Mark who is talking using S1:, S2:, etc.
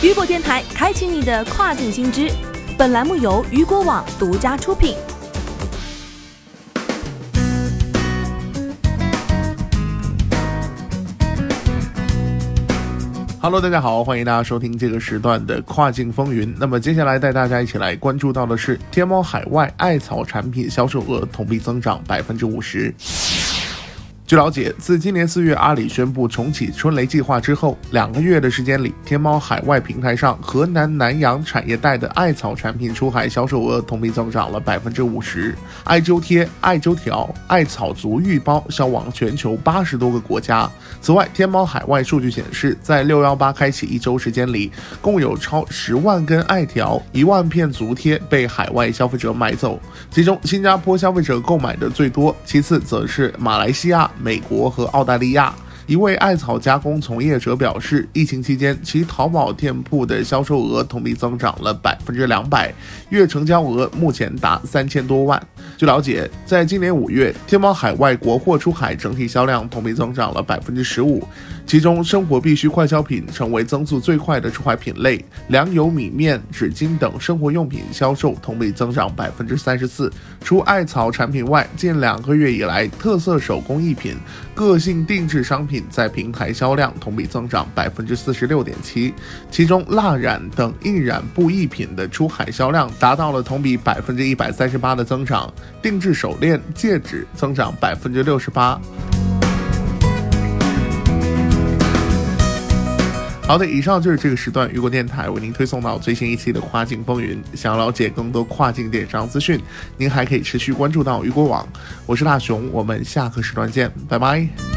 S1: 雨果电台开启你的跨境新知，本栏目由雨果网独家出品。
S2: Hello，大家好，欢迎大家收听这个时段的跨境风云。那么接下来带大家一起来关注到的是，天猫海外艾草产品销售额同比增长百分之五十。据了解，自今年四月阿里宣布重启春雷计划之后，两个月的时间里，天猫海外平台上河南南阳产业带的艾草产品出海销售额同比增长了百分之五十。艾灸贴、艾灸条、艾草足浴包销往全球八十多个国家。此外，天猫海外数据显示，在六幺八开启一周时间里，共有超十万根艾条、一万片足贴被海外消费者买走，其中新加坡消费者购买的最多，其次则是马来西亚。美国和澳大利亚一位艾草加工从业者表示，疫情期间其淘宝店铺的销售额同比增长了百分之两百，月成交额目前达三千多万。据了解，在今年五月，天猫海外国货出海整体销量同比增长了百分之十五，其中生活必需快消品成为增速最快的出海品类，粮油、米面、纸巾等生活用品销售同比增长百分之三十四。除艾草产品外，近两个月以来，特色手工艺品、个性定制商品在平台销量同比增长百分之四十六点七，其中蜡染等印染布艺品的出海销量达到了同比百分之一百三十八的增长，定制手链、戒指增长百分之六十八。好的，以上就是这个时段雨果电台为您推送到最新一期的跨境风云。想要了解更多跨境电商资讯，您还可以持续关注到雨果网。我是大熊，我们下个时段见，拜拜。